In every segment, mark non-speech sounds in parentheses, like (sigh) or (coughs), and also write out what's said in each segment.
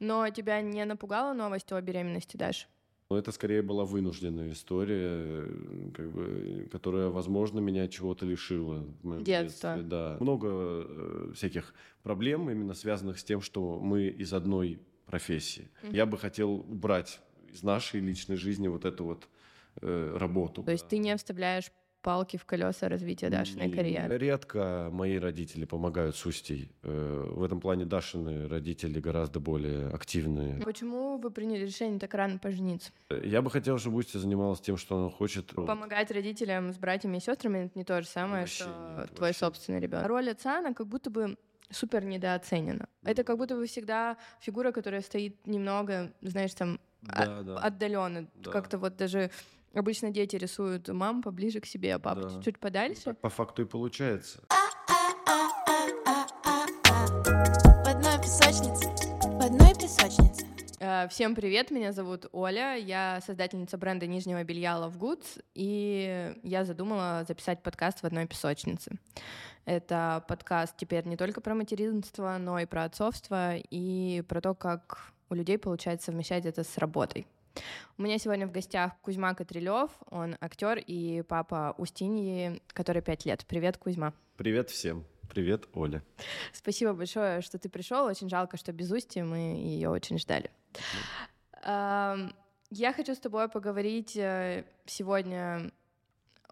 Но тебя не напугала новость о беременности, Даш? Но это скорее была вынужденная история, э, как бы, которая, возможно, меня чего-то лишила. В Детство. Детстве, да. Много э, всяких проблем, именно связанных с тем, что мы из одной профессии. Mm-hmm. Я бы хотел убрать из нашей личной жизни вот эту вот э, работу. То есть ты не вставляешь палки в колеса развития Дашиной карьеры? Редко мои родители помогают с Устей. Э, в этом плане Дашины родители гораздо более активные. Почему вы приняли решение так рано пожениться? Я бы хотел, чтобы Устя занималась тем, что она хочет. Помогать родителям с братьями и сестрами — это не то же самое, вообще что нет, твой собственный ребенок. Роль отца, она как будто бы супер недооценена. Это как будто бы всегда фигура, которая стоит немного, знаешь, там да, да. отдаленно. Да. Как-то вот даже Обычно дети рисуют мам поближе к себе, а папа да. чуть-чуть подальше. Так по факту и получается. В одной песочнице, в одной песочнице. Э, всем привет, меня зовут Оля, я создательница бренда нижнего белья Love Goods, и я задумала записать подкаст в одной песочнице. Это подкаст теперь не только про материнство, но и про отцовство, и про то, как у людей получается совмещать это с работой. У меня сегодня в гостях Кузьма Котрелев, он актер и папа Устиньи, который пять лет. Привет, Кузьма. Привет всем. Привет, Оля. Спасибо большое, что ты пришел. Очень жалко, что без Усти мы ее очень ждали. Я хочу с тобой поговорить э, сегодня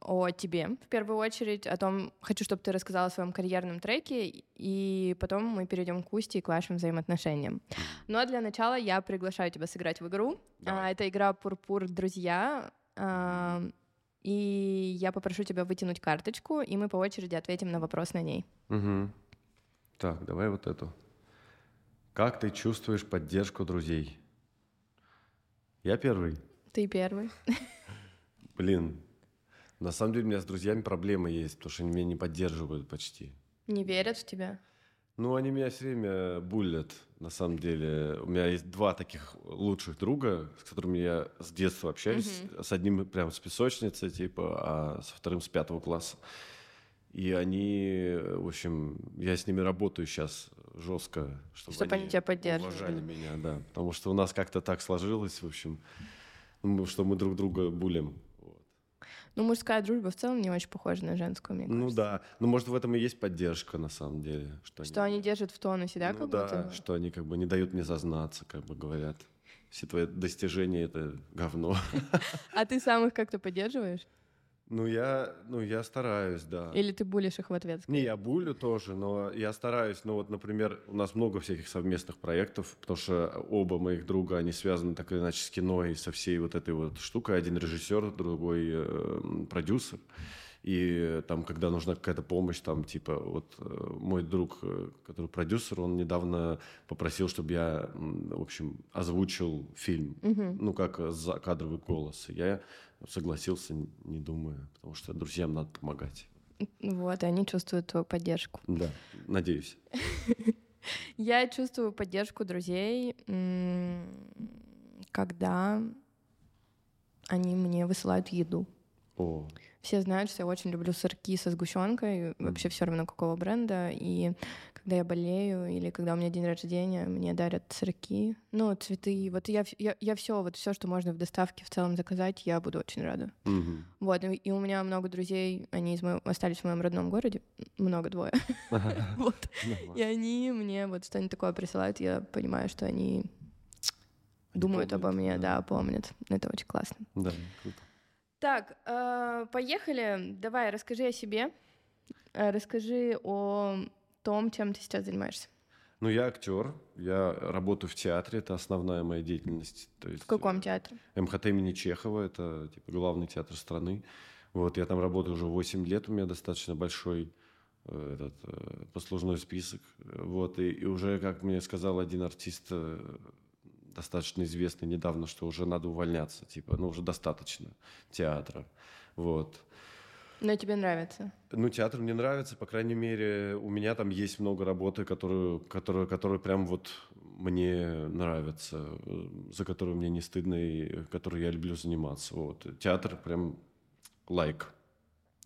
о тебе в первую очередь, о том, хочу, чтобы ты рассказала о своем карьерном треке, и потом мы перейдем к Усти и к вашим взаимоотношениям. Но для начала я приглашаю тебя сыграть в игру. А, это игра Пурпур Друзья. А, и я попрошу тебя вытянуть карточку, и мы по очереди ответим на вопрос на ней. Угу. Так, давай вот эту. Как ты чувствуешь поддержку друзей? Я первый. Ты первый. Блин, на самом деле у меня с друзьями проблемы есть, потому что они меня не поддерживают почти. Не верят в тебя? Ну, они меня все время булят, на самом деле. У меня есть два таких лучших друга, с которыми я с детства общаюсь. Mm-hmm. С одним прям с песочницы, типа, а со вторым с пятого класса. И они, в общем, я с ними работаю сейчас жестко, чтобы, чтобы они, они тебя поддерживали. уважали меня, да. Потому что у нас как-то так сложилось, в общем, что мы друг друга булим. Ну, мужская дружба в целом не очень похожа на женскую, мне ну кажется. Ну да. Ну, может, в этом и есть поддержка, на самом деле. Что, что они... они держат в тонусе, да, ну, как да, будто? что они как бы не дают мне зазнаться, как бы говорят. Все твои достижения — это говно. (laughs) А ты сам их как-то поддерживаешь? Ну я, ну, я стараюсь, да. Или ты булишь их в ответ? Не, я булю тоже, но я стараюсь. Ну, вот, например, у нас много всяких совместных проектов, потому что оба моих друга, они связаны так или иначе с кино и со всей вот этой вот штукой. Один режиссер, другой э, продюсер. И там, когда нужна какая-то помощь, там, типа, вот э, мой друг, э, который продюсер, он недавно попросил, чтобы я, в общем, озвучил фильм, угу. ну, как за кадровый голос. И я согласился, не думая, потому что друзьям надо помогать. Вот, и они чувствуют твою поддержку. Да, надеюсь. (laughs) Я чувствую поддержку друзей, когда они мне высылают еду. О. Все знают, что я очень люблю сырки со сгущенкой, вообще все равно какого бренда. И когда я болею или когда у меня день рождения, мне дарят сырки, ну, цветы. Вот я, я, я все, вот все, что можно в доставке в целом заказать, я буду очень рада. Mm-hmm. Вот, и, и у меня много друзей, они из моего, остались в моем родном городе, много двое. (laughs) Вот. И они мне вот что-нибудь такое присылают, я понимаю, что они думают обо мне, да, помнят. Это очень классно. Да, круто. Так, э, поехали. Давай, расскажи о себе. Э, расскажи о том, чем ты сейчас занимаешься. Ну, я актер, я работаю в театре, это основная моя деятельность. То есть, в каком театре? МХТ имени Чехова, это типа главный театр страны. Вот, я там работаю уже 8 лет, у меня достаточно большой э, этот э, послужной список. Вот, и, и уже, как мне сказал один артист, э, достаточно известный недавно, что уже надо увольняться, типа, ну, уже достаточно театра. Вот. Но тебе нравится? Ну, театр мне нравится, по крайней мере, у меня там есть много работы, которую, которую, которую прям вот мне нравится, за которую мне не стыдно и которой я люблю заниматься. Вот. Театр прям лайк.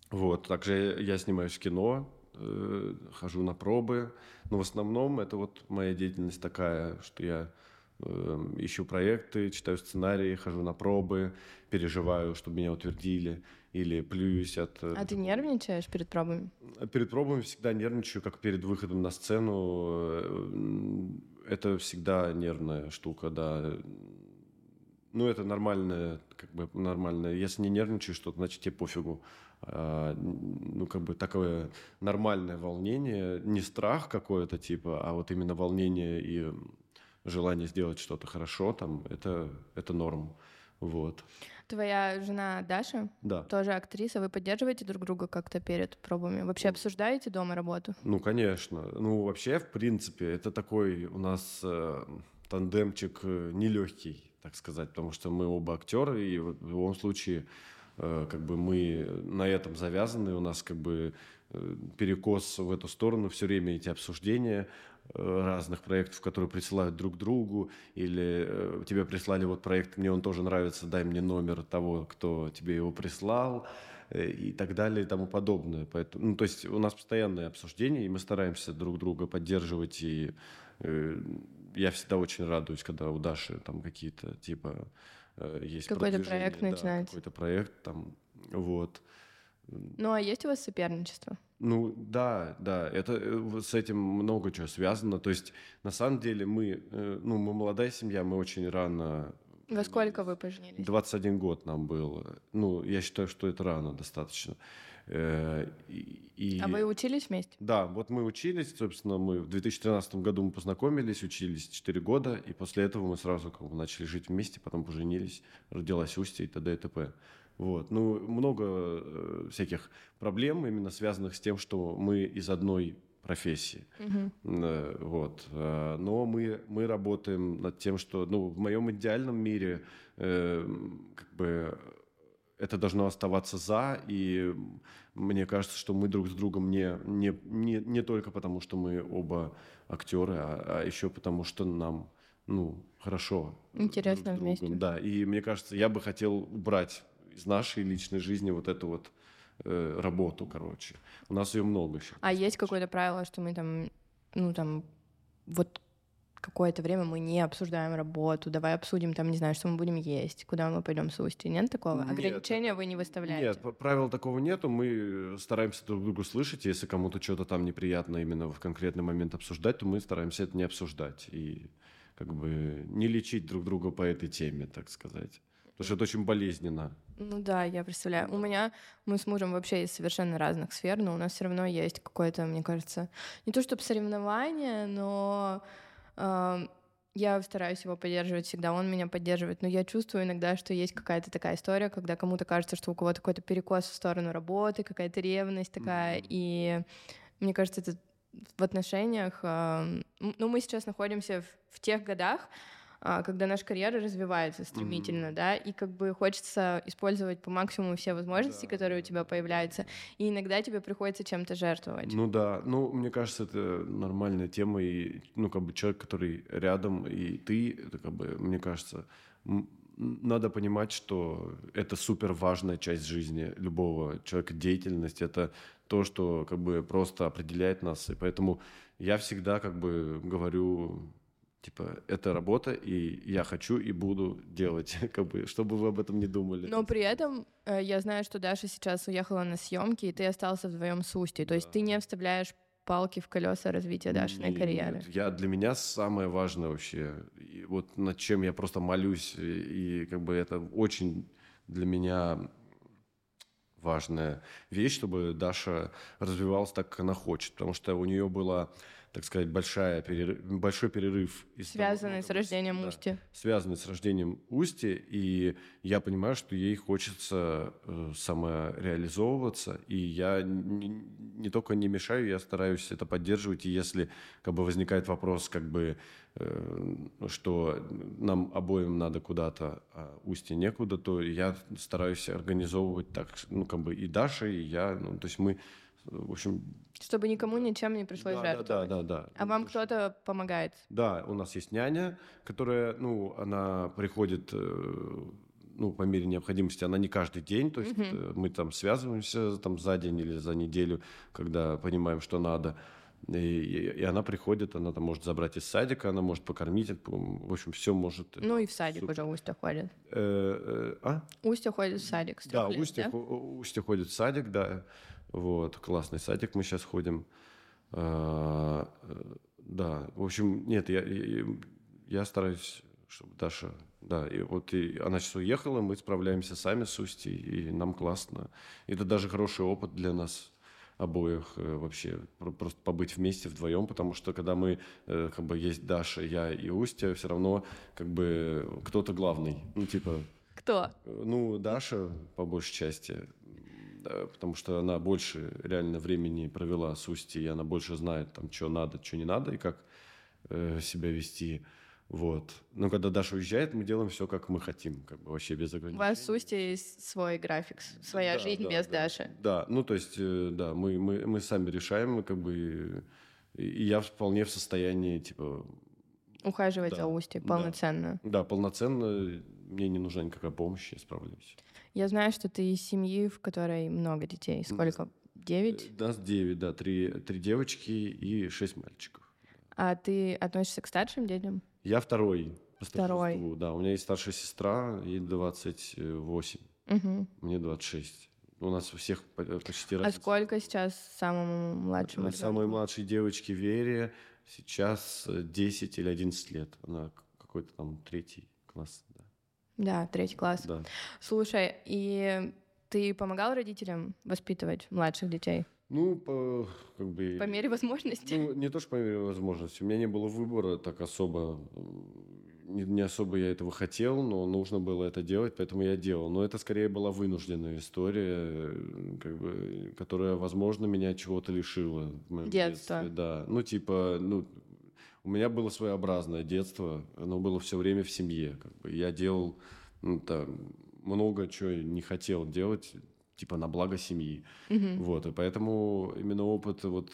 Вот. Также я снимаюсь в кино, э, хожу на пробы, но в основном это вот моя деятельность такая, что я э, ищу проекты, читаю сценарии, хожу на пробы, переживаю, чтобы меня утвердили, или плююсь от... Э, а ты нервничаешь перед пробами? Перед пробами всегда нервничаю, как перед выходом на сцену. Это всегда нервная штука, да. Ну, это нормальное, как бы нормальное. Если не нервничаешь, то значит тебе пофигу. А, ну, как бы такое нормальное волнение, не страх какой-то типа, а вот именно волнение и желание сделать что-то хорошо, там, это, это норм. Вот. Твоя жена Даша? Да. Тоже актриса. Вы поддерживаете друг друга как-то перед пробами? Вообще ну, обсуждаете дома работу? Ну, конечно. Ну, вообще, в принципе, это такой у нас э, тандемчик э, нелегкий, так сказать, потому что мы оба актеры, и в любом случае Э, как бы мы на этом завязаны, у нас как бы э, перекос в эту сторону, все время эти обсуждения разных проектов, которые присылают друг другу, или тебе прислали вот проект, мне он тоже нравится, дай мне номер того, кто тебе его прислал, и так далее и тому подобное. Поэтому, ну, то есть у нас постоянное обсуждение, и мы стараемся друг друга поддерживать, и э, я всегда очень радуюсь, когда у Даши там какие-то типа Э, есть какой-то проект да, начинается. Какой-то проект там, вот. Ну, а есть у вас соперничество? Ну, да, да, это э, с этим много чего связано. То есть, на самом деле, мы, э, ну, мы молодая семья, мы очень рано... Во сколько вы поженились? 21 год нам было. Ну, я считаю, что это рано достаточно. И, а вы учились вместе? Да, вот мы учились, собственно, мы в 2013 году мы познакомились, учились 4 года, и после этого мы сразу как бы начали жить вместе, потом поженились, родилась Устья и т.д. и т.п. Вот. Ну, много э, всяких проблем, именно связанных с тем, что мы из одной профессии. Угу. Вот. Э, но мы, мы работаем над тем, что ну, в моем идеальном мире э, как бы это должно оставаться за, и мне кажется, что мы друг с другом не, не, не, не только потому, что мы оба актеры, а, а еще потому, что нам ну, хорошо. Интересно вместе. Да, и мне кажется, я бы хотел убрать из нашей личной жизни вот эту вот э, работу, короче. У нас ее много сейчас. А есть какое-то правило, что мы там, ну там, вот какое-то время мы не обсуждаем работу, давай обсудим там, не знаю, что мы будем есть, куда мы пойдем с Устья. Нет такого? Нет, Ограничения вы не выставляете? Нет, правил такого нету. Мы стараемся друг друга слышать. Если кому-то что-то там неприятно именно в конкретный момент обсуждать, то мы стараемся это не обсуждать. И как бы не лечить друг друга по этой теме, так сказать. Потому что это очень болезненно. Ну да, я представляю. У меня мы с мужем вообще из совершенно разных сфер, но у нас все равно есть какое-то, мне кажется, не то чтобы соревнование, но я стараюсь его поддерживать всегда, он меня поддерживает, но я чувствую иногда, что есть какая-то такая история, когда кому-то кажется, что у кого-то какой-то перекос в сторону работы, какая-то ревность такая, mm-hmm. и мне кажется, это в отношениях, ну, мы сейчас находимся в, в тех годах, когда наша карьера развивается стремительно, mm-hmm. да, и как бы хочется использовать по максимуму все возможности, да. которые у тебя появляются, и иногда тебе приходится чем-то жертвовать. Ну да, ну мне кажется, это нормальная тема, и ну как бы человек, который рядом, и ты, это как бы, мне кажется, надо понимать, что это супер важная часть жизни любого человека, деятельность, это то, что как бы просто определяет нас, и поэтому я всегда как бы говорю Типа, это работа, и я хочу и буду делать, (laughs) как бы, чтобы вы об этом не думали. Но при этом э, я знаю, что Даша сейчас уехала на съемки, и ты остался вдвоем с Устей. То есть ты не вставляешь палки в колеса развития Дашиной нет, карьеры. Я, для меня самое важное вообще, и вот над чем я просто молюсь, и, и как бы это очень для меня важная вещь, чтобы Даша развивалась так, как она хочет, потому что у нее было так сказать, большая перерыв, большой перерыв. Связанный с рождением да, Усти. Связанный с рождением Усти, и я понимаю, что ей хочется э, самореализовываться, и я не, не только не мешаю, я стараюсь это поддерживать, и если как бы возникает вопрос, как бы, э, что нам обоим надо куда-то, а Усти некуда, то я стараюсь организовывать так, ну, как бы и Даша, и я, ну, то есть мы в общем... Чтобы никому ничем не пришлось да, жертвовать. Да, да, да, да. А вам кто-то помогает? Да, у нас есть няня, которая, ну, она приходит, э, ну, по мере необходимости, она не каждый день, то есть угу. мы там связываемся там за день или за неделю, когда понимаем, что надо. И, и, она приходит, она там может забрать из садика, она может покормить, в общем, все может. Ну и в садик Супер. уже Устья ходит. Э, э, а? Устья ходит в садик. Да, лет, Устья, да? Устья ходит в садик, да. Вот, классный садик мы сейчас ходим. А, да, в общем, нет, я, я, я стараюсь, чтобы Даша, да, и вот и она сейчас уехала, мы справляемся сами с Устей, и нам классно. Это даже хороший опыт для нас обоих э, вообще просто побыть вместе вдвоем, потому что когда мы э, как бы есть Даша, я и Устя, все равно как бы кто-то главный, ну типа. Кто? Э, ну Даша по большей части, потому что она больше реально времени провела с Устей, и она больше знает там, что надо, что не надо и как э, себя вести. Вот. Но когда Даша уезжает, мы делаем все, как мы хотим, как бы вообще без ограничений. У вас в Усте есть свой график, своя да, жизнь да, без да, Даши. Да, ну то есть, э, да, мы, мы, мы сами решаем, мы как бы, и я вполне в состоянии, типа... Ухаживать да, за Устей полноценно. Да, да, полноценно, мне не нужна никакая помощь, я справляюсь. Я знаю, что ты из семьи, в которой много детей. Сколько? Девять? Нас девять, да, три, три девочки и шесть мальчиков. А ты относишься к старшим детям? Я второй. Второй. Да, у меня есть старшая сестра, ей 28. Угу. Мне 26. У нас у всех почти разница. А сколько сейчас самому младшему ребенку? Самой младшей девочке Вере сейчас 10 или 11 лет. Она какой-то там третий класс. Да, третий класс. Да. Слушай, и ты помогал родителям воспитывать младших детей? Ну, по, как бы... По мере возможности? Ну, не то, что по мере возможности. У меня не было выбора так особо. Не, не особо я этого хотел, но нужно было это делать, поэтому я делал. Но это скорее была вынужденная история, как бы, которая, возможно, меня чего-то лишила. В Детство. Да. Ну, типа, ну, у меня было своеобразное детство, оно было все время в семье. Как бы. Я делал ну, там, много чего не хотел делать, типа на благо семьи. Угу. Вот, и поэтому именно опыт вот...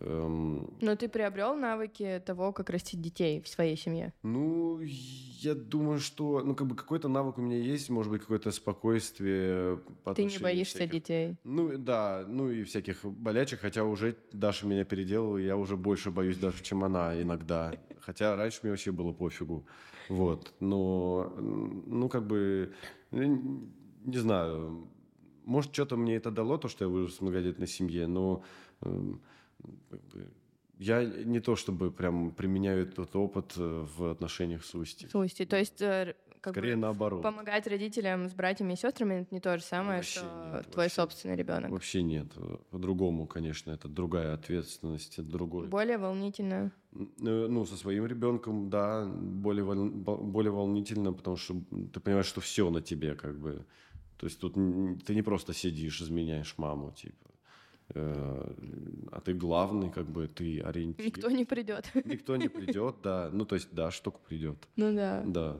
Эм... Но ты приобрел навыки того, как растить детей в своей семье? Ну, я думаю, что, ну, как бы какой-то навык у меня есть, может быть, какое-то спокойствие. По ты не боишься всяких... детей? Ну, да, ну и всяких болячек, хотя уже Даша меня переделала, я уже больше боюсь даже, чем она иногда. Хотя раньше мне вообще было пофигу. Вот, но, ну, как бы, не знаю, может, что-то мне это дало, то, что я вырос в многодетной семье, но э, бы, я не то чтобы прям применяю этот опыт э, в отношениях с Устей. С Устей, то есть э, как Скорее бы наоборот. Помогать родителям с братьями и сестрами это не то же самое, вообще что нет, твой вообще, собственный ребенок. Вообще нет. По-другому, конечно, это другая ответственность, это другой. Более волнительно. Э, ну, со своим ребенком, да, более, более волнительно, потому что ты понимаешь, что все на тебе, как бы. То есть тут ты не просто сидишь, изменяешь маму, типа. Э, а ты главный, как бы ты ориентир. Никто не придет. (laughs) Никто не придет, да. Ну, то есть, да, штука придет. Ну да. Да.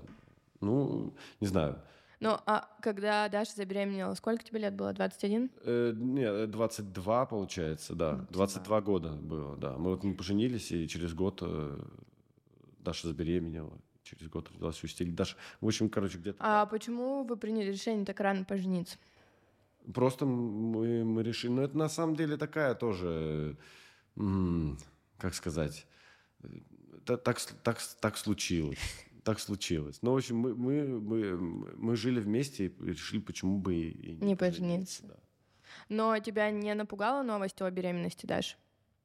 Ну, не знаю. Ну, а когда Даша забеременела, сколько тебе лет было? 21? Э, нет, 22, получается, да. 22. 22 года было, да. Мы вот мы поженились, и через год э, Даша забеременела через год родилась у Или даже, в общем, короче, где-то... А почему вы приняли решение так рано пожениться? Просто мы, мы решили... Ну, это на самом деле такая тоже... Как сказать? Так, так, так, так случилось. Так случилось. Ну, в общем, мы, мы, мы, мы жили вместе и решили, почему бы и не, не пожениться. Да. Но тебя не напугала новость о беременности Даши?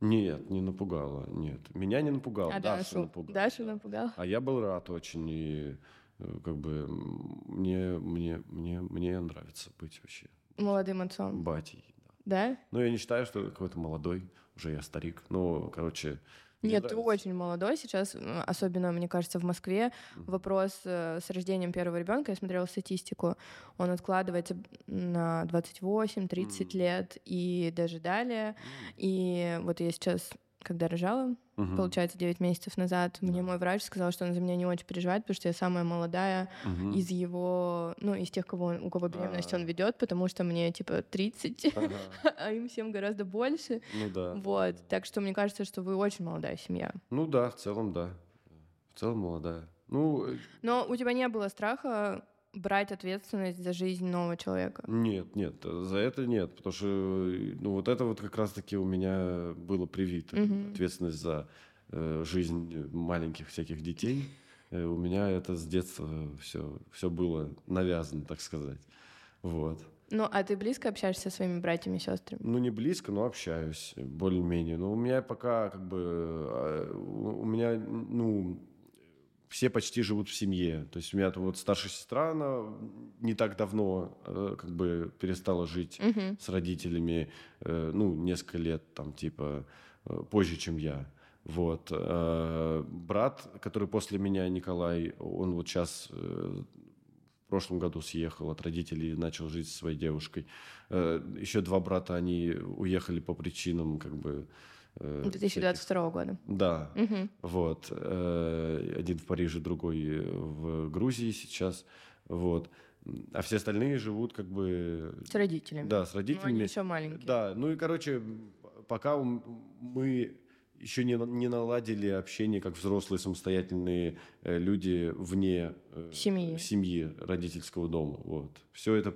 Нет, не напугала, нет. Меня не напугало, а Дашу, Дашу напугал. Дашу напугал? А я был рад очень, и э, как бы мне, мне, мне, мне нравится быть вообще. Молодым отцом? Батей, да. Ну, я не считаю, что какой-то молодой, уже я старик. Ну, короче, нет, ты очень молодой сейчас, особенно, мне кажется, в Москве. Mm-hmm. Вопрос э, с рождением первого ребенка, я смотрела статистику, он откладывается на 28-30 mm-hmm. лет и даже далее. Mm-hmm. И вот я сейчас когда рожала, угу. получается, 9 месяцев назад, да. мне мой врач сказал, что он за меня не очень переживает, потому что я самая молодая угу. из его, ну, из тех, кого, у кого беременность А-а-а. он ведет, потому что мне, типа, 30, ага. (laughs) а им всем гораздо больше. Ну да. Вот, так что мне кажется, что вы очень молодая семья. Ну да, в целом да. В целом молодая. Ну... Э, Но у тебя не было страха брать ответственность за жизнь нового человека? Нет, нет, за это нет, потому что ну, вот это вот как раз-таки у меня было привито. Угу. Ответственность за э, жизнь маленьких всяких детей. Э, у меня это с детства все, все было навязано, так сказать. Вот. Ну, а ты близко общаешься со своими братьями и сестрами? Ну, не близко, но общаюсь более-менее. Но у меня пока как бы... А, у меня, ну, все почти живут в семье. То есть у меня вот старшая сестра, она не так давно э, как бы перестала жить угу. с родителями, э, ну, несколько лет, там, типа, э, позже, чем я. Вот. Брат, который после меня, Николай, он вот сейчас в прошлом году съехал от родителей и начал жить со своей девушкой. Еще два брата, они уехали по причинам, как бы, 2022 всяких... года. Да, угу. вот. Э, один в Париже, другой в Грузии сейчас. Вот. А все остальные живут как бы... С родителями. Да, с родителями. Ну, они еще маленькие. Да, ну и, короче, пока мы еще не, не наладили общение как взрослые самостоятельные э, люди вне э, семьи. семьи родительского дома. Вот. Все это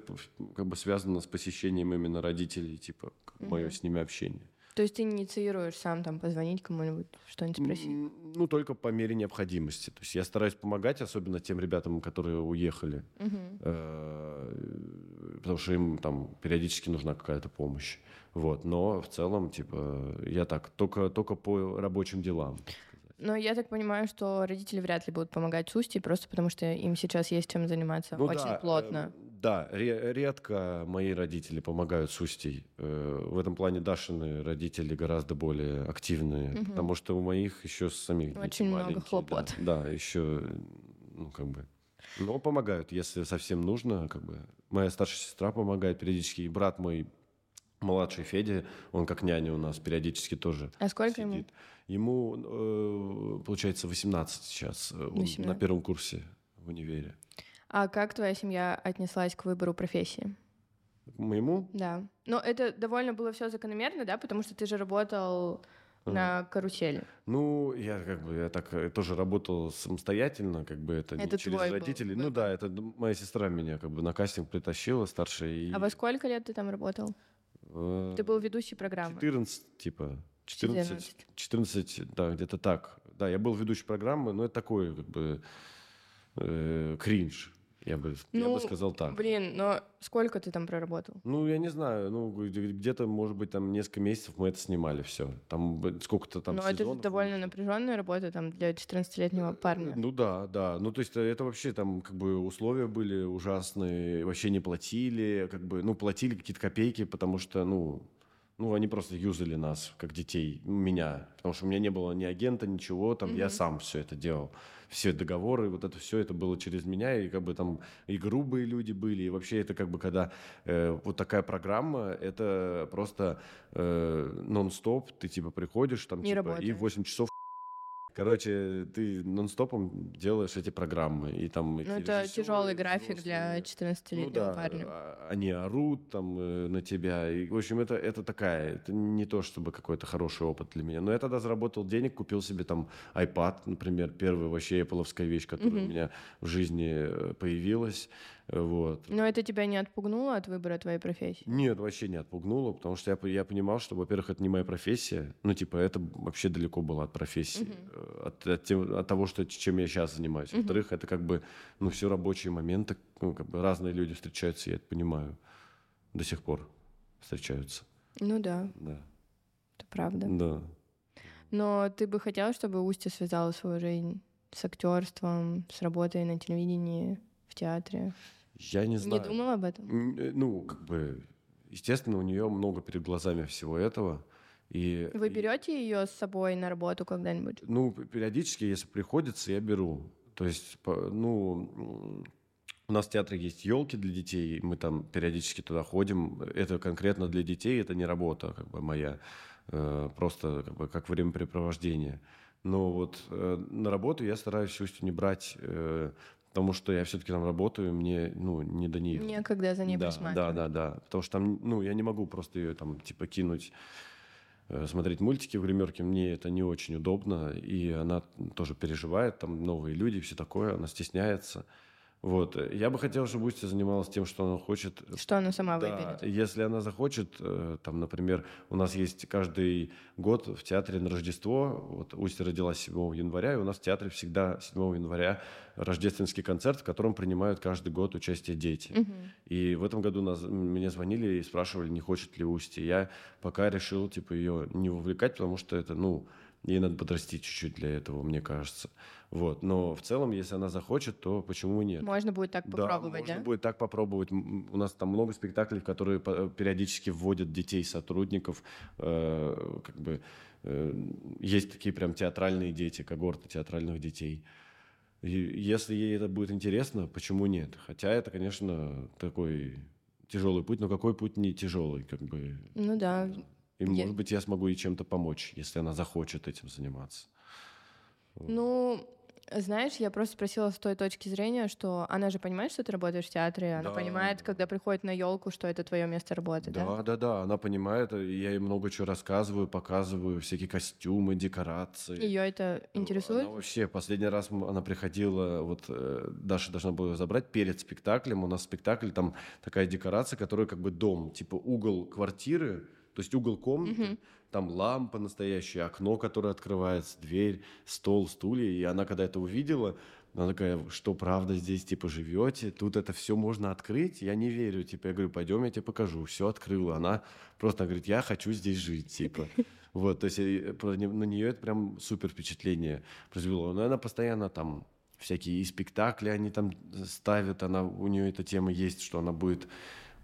как бы связано с посещением именно родителей, типа угу. мое с ними общение. То есть ты инициируешь сам там позвонить кому-нибудь, что-нибудь спросить? Ну, только по мере необходимости. То есть я стараюсь помогать, особенно тем ребятам, которые уехали, угу. потому что им там периодически нужна какая-то помощь. Вот. Но в целом, типа, я так, только, только по рабочим делам. Но я так понимаю, что родители вряд ли будут помогать Сусти, просто потому что им сейчас есть чем заниматься ну, очень да, плотно. Э, да, редко мои родители помогают Сусти. Э, в этом плане Дашины родители гораздо более активные, угу. потому что у моих еще самих Очень много хлопот. Да, да, еще, ну, как бы... Но помогают, если совсем нужно, как бы. Моя старшая сестра помогает периодически, и брат мой младший Федя, он как няня у нас периодически тоже А сколько сидит. ему? Ему, э, получается, 18 сейчас. 18. Он на первом курсе в универе. А как твоя семья отнеслась к выбору профессии? К моему? Да. Но это довольно было все закономерно, да, потому что ты же работал на карусели. Ну, я как бы я так я тоже работал самостоятельно, как бы это, это не через родителей. Был ну да, это моя сестра меня как бы на кастинг притащила, старшая. И... А во сколько лет ты там работал? Э, ты был ведущий программы. 14, типа. 14, 14, да, где-то так. Да, я был ведущий программы, но это такой, как бы, э, кринж. Я бы, ну, я бы ну, сказал так. Блин, но сколько ты там проработал? Ну, я не знаю. Ну, где-то, может быть, там несколько месяцев мы это снимали все. Там сколько-то там Но это довольно напряженная работа там для 14-летнего парня. Ну да, да. Ну, то есть это вообще там как бы условия были ужасные, вообще не платили, как бы, ну, платили какие-то копейки, потому что, ну, ну, они просто юзали нас, как детей, меня. Потому что у меня не было ни агента, ничего, там, mm-hmm. я сам все это делал. Все договоры, вот это все, это было через меня, и как бы там и грубые люди были, и вообще это как бы, когда э, вот такая программа, это просто э, нон-стоп, ты типа приходишь, там, не типа, и в 8 часов Короче, ты нон-стопом делаешь эти программы. И там ну, это тяжелый график для 14-летнего ну, да, парня. А, они орут там э, на тебя. И, в общем, это, это такая, это не то чтобы какой-то хороший опыт для меня. Но я тогда заработал денег, купил себе там iPad, например, первая вообще Apple вещь, которая угу. у меня в жизни э, появилась. Вот. Но это тебя не отпугнуло от выбора твоей профессии? Нет, вообще не отпугнуло, потому что я, я понимал, что, во-первых, это не моя профессия, ну, типа, это вообще далеко было от профессии, угу. от, от, от того, что, чем я сейчас занимаюсь. Угу. Во-вторых, это как бы, ну, все рабочие моменты, ну, как бы разные люди встречаются, я это понимаю, до сих пор встречаются. Ну да. Да. Это правда. Да. Но ты бы хотел, чтобы Устья связала свою жизнь с актерством, с работой на телевидении? В театре? Я не знаю. Не думал об этом? Э, ну, как бы, естественно, у нее много перед глазами всего этого. И, Вы берете ее с собой на работу когда-нибудь? Ну, периодически, если приходится, я беру. То есть, ну, у нас в театре есть елки для детей, мы там периодически туда ходим. Это конкретно для детей, это не работа как бы моя, э, просто как бы как времяпрепровождение. Но вот э, на работу я стараюсь все не брать, потому что я все-таки там работаю, мне, ну, не до нее. Некогда за ней да, присматривать. Да, да, да, потому что там, ну, я не могу просто ее там, типа, кинуть э, смотреть мультики в гримерке, мне это не очень удобно, и она тоже переживает, там новые люди, все такое, она стесняется. Вот. Я бы хотел, чтобы Устья занималась тем, что она хочет. Что она сама да, выберет. Если она захочет, э, там, например, у нас есть каждый год в театре на Рождество, вот Устья родилась 7 января, и у нас в театре всегда 7 января рождественский концерт, в котором принимают каждый год участие дети. Мгм. И в этом году нас, мне звонили и спрашивали, не хочет ли Устья. Я пока решил, типа, ее не вовлекать, потому что это, ну, ей надо подрасти чуть-чуть для этого, мне кажется. Вот. Но в целом, если она захочет, то почему нет? Можно будет так Да, попробовать, можно да? будет так попробовать. У нас там много спектаклей, в которые по- периодически вводят детей, сотрудников. Э, Как бы э, есть такие прям театральные дети, когорты театральных детей. И если ей это будет интересно, почему нет? Хотя это, конечно, такой тяжелый путь, но какой путь не тяжелый, как бы. Ну да. И, Я- может быть, я смогу ей чем-то помочь, если она захочет этим заниматься. Ну, знаешь, я просто спросила с той точки зрения, что она же понимает, что ты работаешь в театре, она Да. понимает, когда приходит на елку, что это твое место работы, да? Да, да, да, она понимает, и я ей много чего рассказываю, показываю, всякие костюмы, декорации. Ее это интересует? Она вообще, последний раз она приходила, вот э, Даша должна была забрать перед спектаклем. У нас спектакль, там такая декорация, которая как бы дом, типа угол квартиры, то есть угол комнаты, там лампа настоящая, окно, которое открывается, дверь, стол, стулья. И она, когда это увидела, она такая, что правда здесь, типа, живете? Тут это все можно открыть? Я не верю. Типа, я говорю, пойдем, я тебе покажу. Все открыла. Она просто говорит, я хочу здесь жить, типа. (laughs) Вот, то есть э, не- на нее это прям супер впечатление произвело. Но она постоянно там всякие и спектакли они там ставят, она, у нее эта тема есть, что она будет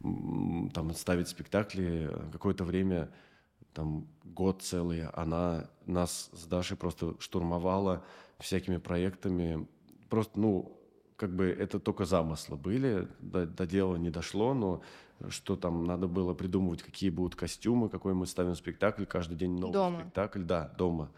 там ставить спектакли какое-то время, там год целый, она нас с Дашей просто штурмовала всякими проектами. Просто, ну, как бы это только замыслы были, до, до дела не дошло, но что там надо было придумывать, какие будут костюмы, какой мы ставим спектакль, каждый день новый Дома. спектакль, да, дома.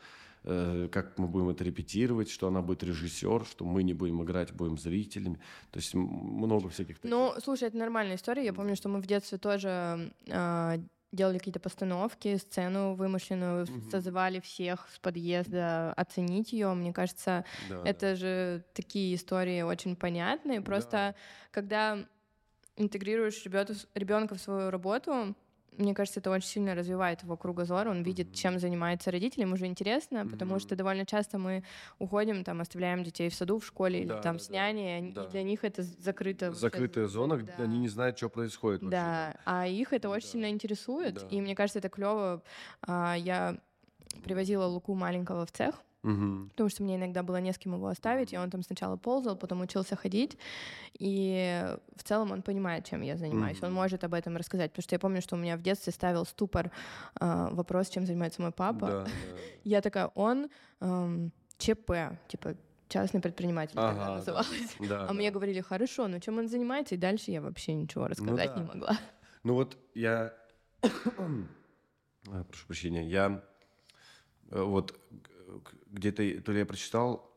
Э, Как мы будем это репетировать, что она будет режиссер, что мы не будем играть, будем зрителями. То есть много всяких таких. Ну, слушай, это нормальная история. Я помню, что мы в детстве тоже а, делали какие-то постановки, сцену вымышленную, созывали всех с подъезда оценить ее. Мне кажется, Да, это же такие истории очень понятные. Просто когда интегрируешь ребенка в свою работу, мне кажется, это очень сильно развивает его кругозор. Он видит, чем занимается родитель, ему уже интересно, потому что довольно часто мы уходим, там, оставляем детей в саду, в школе или Да, там да, с няней, они- Да. и для них это закрыто. вообще Закрытая зона, где да. они не знают, что происходит. вообще Да, а их это очень Да. сильно интересует, Да. и мне кажется, это клево. Я привозила Луку маленького в цех, Мгм. потому что мне иногда было не с кем его оставить, и он там сначала ползал, потом учился ходить, и в целом он понимает, чем я занимаюсь, он Мгм. может об этом рассказать, потому что я помню, что у меня в детстве ставил ступор а, вопрос, чем занимается мой папа. Да, да. (laughs) Я такая, он эм, ЧП, типа частный предприниматель тогда Ага, да. называлось. Да, А да. мне говорили, хорошо, но чем он занимается, и дальше я вообще ничего рассказать не да. могла. Ну вот я... (coughs) А, Прошу прощения. Я э, вот где-то, то ли я прочитал,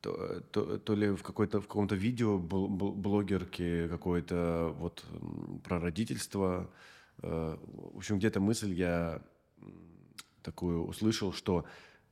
то, то- то ли в, какой-то, в каком-то видео бл- бл- блогерки какой-то вот про родительство. э, В общем, где-то мысль я такую услышал, что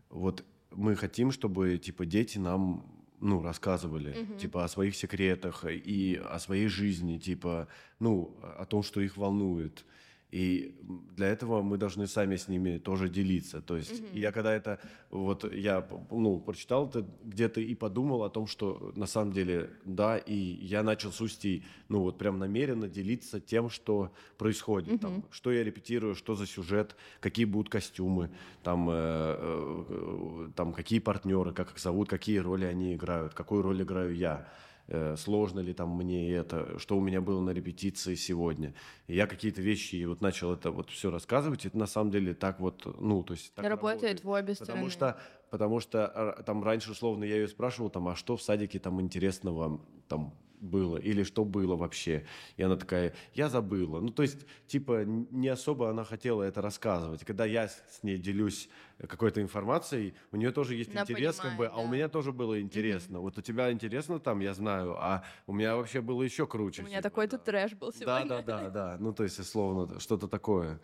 вот мы хотим, чтобы типа дети нам ну, рассказывали, Мгм. типа, о своих секретах и о своей жизни, типа, ну, о том, что их волнует. И для этого мы должны сами с ними тоже делиться. То есть и я когда это, вот я, ну, прочитал это где-то и подумал о том, что на самом деле, да, и я начал с Устей, ну, вот прям намеренно делиться тем, что происходит. Там, Мгм. что я репетирую, что за сюжет, какие будут костюмы, там, э, э, э, там какие партнеры, как их зовут, какие роли они играют, какую роль играю я. Э, Сложно ли там мне это, что у меня было на репетиции сегодня. И я какие-то вещи вот начал это вот все рассказывать. Это на самом деле так вот, ну, то есть так Работает в обе Потому стороны. что, потому что а, там раньше, условно, я ее спрашивал, там, а что в садике там интересного там было, или что было вообще. И она такая, я забыла. Ну, то есть, типа, не особо она хотела это рассказывать. Когда я с ней делюсь какой-то информацией, у нее тоже есть Она интерес, как бы, понимает, а у да. меня тоже было интересно. Вот у тебя интересно там, я знаю, а у меня вообще было еще круче. У меня типа, такой-то да. трэш был Да, сегодня. да, да, да. Ну, то есть, условно, что-то такое.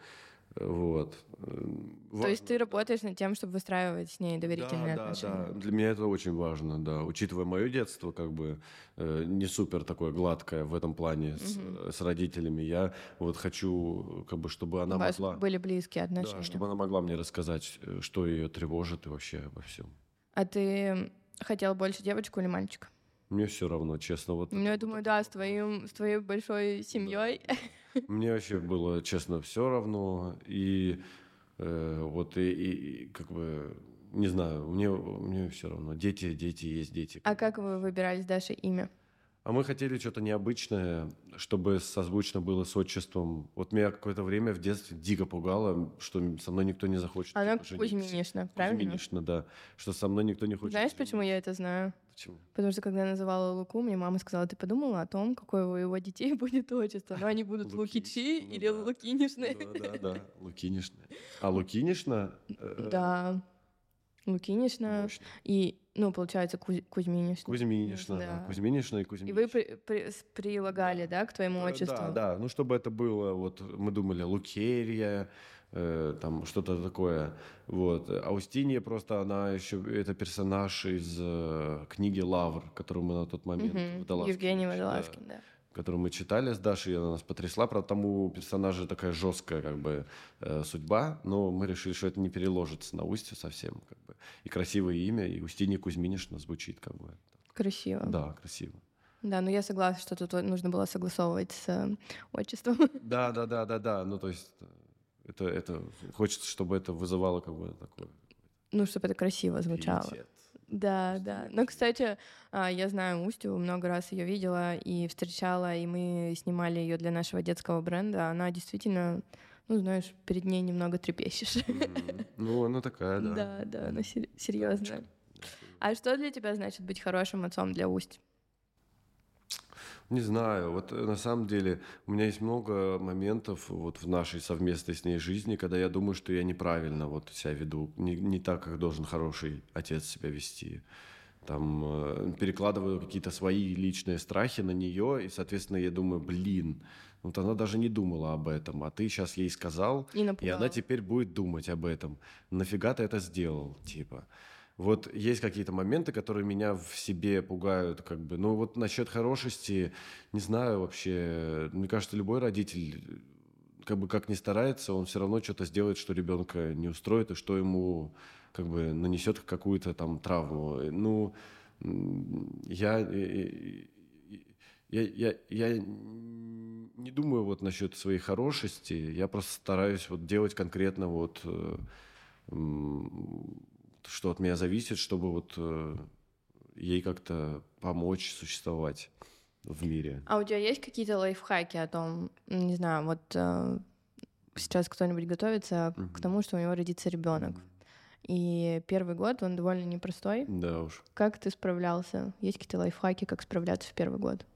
Вот. То есть ты работаешь над тем, чтобы выстраивать с ней доверительные да, отношения? Да, да, для меня это очень важно, да. Учитывая мое детство, как бы э, не супер такое гладкое в этом плане угу. с, с родителями, я вот хочу, как бы, чтобы она У вас могла... были близкие отношения. Да, чтобы она могла мне рассказать, э, что ее тревожит и вообще обо всем. А ты хотел больше девочку или мальчика? Мне все равно, честно. Вот ну, я думаю, да, с, твоим, с твоей большой семьей. Да. Мне вообще было, честно, все равно. И э, вот и, и как бы не знаю, мне, мне все равно. Дети, дети есть дети. А как вы выбирали с Дашей имя? А мы хотели что-то необычное, чтобы созвучно было с отчеством. Вот меня какое-то время в детстве дико пугало, что со мной никто не захочет. Она Кузьминишна, правильно? Кузьминишна, да. Что со мной никто не хочет. Знаешь, почему я это знаю? Почему? Потому что когда я называла Луку, мне мама сказала, ты подумала о том, какое у его детей (laughs) будет отчество? Но они будут Лукичи ну, или. Лукинишны? Да, да, да, Лукинишны. А Лукинишна? Э, да. Лукинишна. И ну, получается, Куз... Кузьминишна. Кузьминишна, да. да. Кузьминишна и Кузьминишна. И вы при, при, прилагали, да, к твоему отчеству? Да, да, ну, чтобы это было, вот, мы думали, Лукерия, э, там, что-то такое, вот. А Устинья просто, она еще, это персонаж из э, книги «Лавр», которую мы на тот момент угу. Евгений Водолазкин, да. да которую мы читали с Дашей, она нас потрясла. Правда, там у персонажа такая жесткая как бы э, судьба, но мы решили, что это не переложится на Устью совсем. Как бы. И красивое имя, и Устинья Кузьминишна звучит как бы. Красиво. Да, красиво. Да, но я согласна, что тут нужно было согласовывать с э, отчеством. (laughs) Да, да, да, да, да. Ну, то есть э, это, это хочется, чтобы это вызывало как бы такое. Ну, чтобы это красиво звучало. Пиетет. Да, да. Но, кстати, а, я знаю Устю, много раз ее видела и встречала, и мы снимали ее для нашего детского бренда. Она действительно, ну, знаешь, перед ней немного трепещешь. (laughs) Ну, она такая, да. Да, да, она серьезная. А что для тебя значит быть хорошим отцом для Усть? Не знаю, вот э, на самом деле у меня есть много моментов вот в нашей совместной с ней жизни, когда я думаю, что я неправильно вот себя веду, не, не так, как должен хороший отец себя вести. Там э, перекладываю какие-то свои личные страхи на нее, и, соответственно, я думаю, блин, вот она даже не думала об этом, а ты сейчас ей сказал, и, и она теперь будет думать об этом. Нафига ты это сделал, типа? Вот есть какие-то моменты, которые меня в себе пугают, как бы. Ну вот насчет хорошести, не знаю вообще. Мне кажется, любой родитель, как бы как ни старается, он все равно что-то сделает, что ребенка не устроит и что ему как бы нанесет какую-то там травму. Ну, я, я, я, я не думаю вот насчет своей хорошести. Я просто стараюсь вот делать конкретно вот э, что от меня зависит, чтобы вот э, ей как-то помочь существовать в мире. А у тебя есть какие-то лайфхаки о том, не знаю, вот э, сейчас кто-нибудь готовится mm-hmm. к тому, что у него родится ребенок, и первый год он довольно непростой. Да уж. Как ты справлялся? Есть какие-то лайфхаки, как справляться в первый год?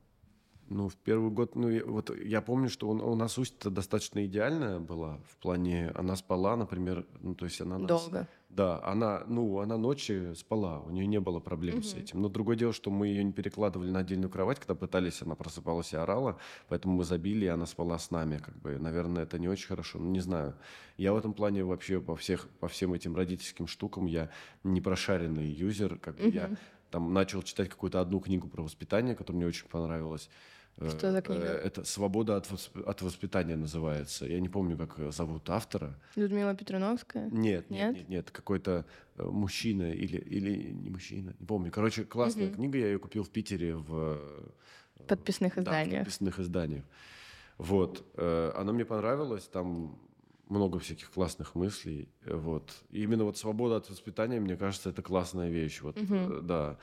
Ну, в первый год, ну, я, вот я помню, что он, у нас Усть достаточно идеальная была в плане, она спала, например, ну, то есть она... Долго. Да, она, ну, она ночи спала, у нее не было проблем угу. с этим. Но другое дело, что мы ее не перекладывали на отдельную кровать, когда пытались, она просыпалась и орала, поэтому мы забили, и она спала с нами, как бы. Наверное, это не очень хорошо, ну, не знаю. Я в этом плане вообще по, всех, по всем этим родительским штукам я не прошаренный юзер, как бы угу. я там начал читать какую-то одну книгу про воспитание, которая мне очень понравилась. Что за э, книга? Это «Свобода от, от воспитания» называется. Я не помню, как зовут автора. Людмила Петруновская? Нет, нет, нет, нет. Какой-то э, мужчина или, или не мужчина, не помню. Короче, классная угу. книга, я ее купил в Питере в... Э, подписных изданиях. Да, в подписных изданиях. Вот. Она мне понравилась, там много всяких классных мыслей. Вот. И именно вот свобода от воспитания, мне кажется, это классная вещь. Вот, угу. Да.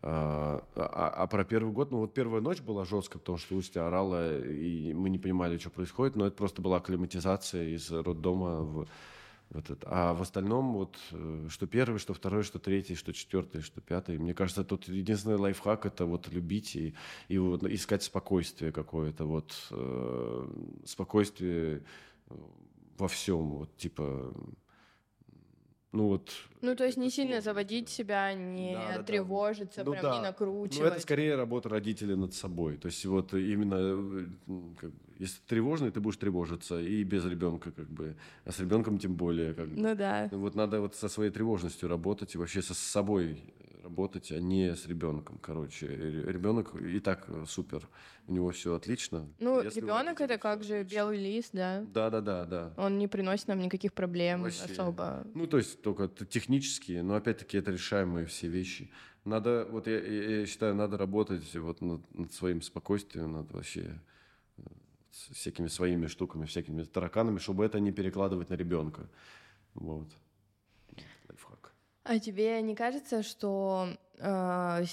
А, а, а про первый год, ну вот первая ночь была жесткая, потому что Устья орала, и мы не понимали, что происходит, но это просто была акклиматизация из роддома в, в этот. А в остальном вот э, что первый, что второй, что третий, что четвертый, что пятый. Мне кажется, тут единственный лайфхак это вот любить и, и вот искать спокойствие какое-то, вот э, спокойствие во всем, вот типа Ну вот. Ну то есть не сильно заводить себя, не да, да, тревожиться. Ну, прям да. не накручивать. Ну это скорее работа родителей над собой. То есть вот именно, э, как, если ты тревожный, ты будешь тревожиться и без ребенка как бы, а с ребенком тем более. Как бы. Ну да. Вот надо вот со своей тревожностью работать и вообще со собой работать, а не с ребенком. Короче, ребенок и так супер, у него все отлично. Ну, ребенок это как же белый лист, да? Да, да, да, да. Он не приносит нам никаких проблем Вообще. особо. Ну, то есть только технические, но опять-таки это решаемые все вещи. Надо, вот я, я считаю, надо работать вот над, над своим спокойствием, над вообще э, всякими своими штуками, всякими тараканами, чтобы это не перекладывать на ребенка. Вот. А тебе не кажется, что э,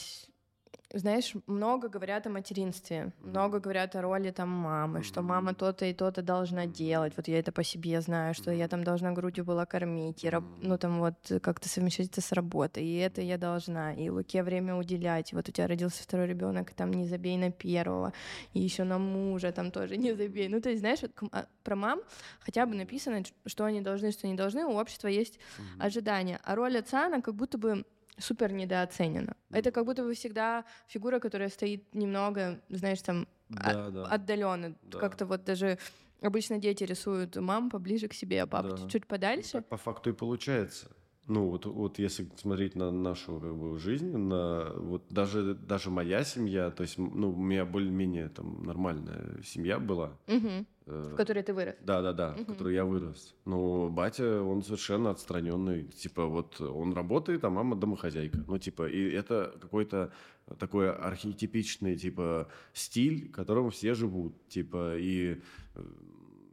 знаешь, много говорят о материнстве, много говорят о роли там мамы, что мама то-то и то-то должна делать. Вот я это по себе знаю, что я там должна грудью была кормить, и, ну там вот как-то совмещать это с работой, и это я должна, и Луке время уделять. Вот у тебя родился второй ребенок, там не забей на первого, и еще на мужа там тоже не забей. Ну то есть знаешь, вот, а, про мам хотя бы написано, что они должны, что не должны, у общества есть ожидания, а роль отца, она как будто бы супер недооценена. Это как будто бы всегда фигура, которая стоит немного, знаешь, там да, от, да. отдаленно. Да. Как-то вот даже обычно дети рисуют мам поближе к себе, а папу да. чуть подальше. Так по факту и получается. Ну, вот, вот если смотреть на нашу как бы, жизнь, на вот даже, даже моя семья, то есть, ну, у меня более-менее там нормальная семья была. Угу. В которой ты вырос. Да, да, да, угу. в которой я вырос. Но батя, он совершенно отстраненный. Типа, вот он работает, а мама домохозяйка. Ну, типа, и это какой-то такой архетипичный, типа, стиль, которым все живут. Типа, и э,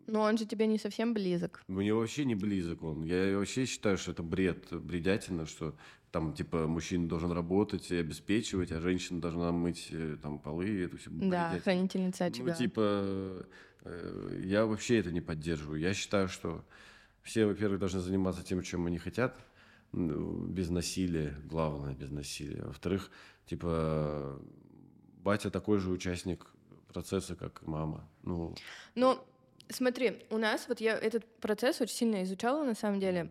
но он же тебе не совсем близок. Мне вообще не близок он. Я вообще считаю, что это бред, бредятина, что там, типа, мужчина должен работать и обеспечивать, а женщина должна мыть э, там полы, это все Да, хранительница очага. Ну, типа, э, я вообще это не поддерживаю. Я считаю, что все, во-первых, должны заниматься тем, чем они хотят, без насилия, главное, без насилия. Во-вторых, типа, батя такой же участник процесса, как мама. Ну, ну Смотри, у нас вот я этот процесс очень сильно изучала на самом деле.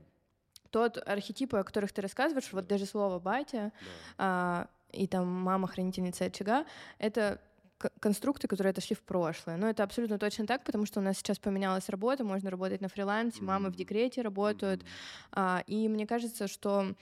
Тот архетипы, о которых ты рассказываешь, вот даже слово батя да. а, и там мама хранительница очага, это конструкты, которые отошли в прошлое. Но это абсолютно точно так, потому что у нас сейчас поменялась работа, можно работать на фрилансе, мамы в декрете работают. А, и мне кажется, что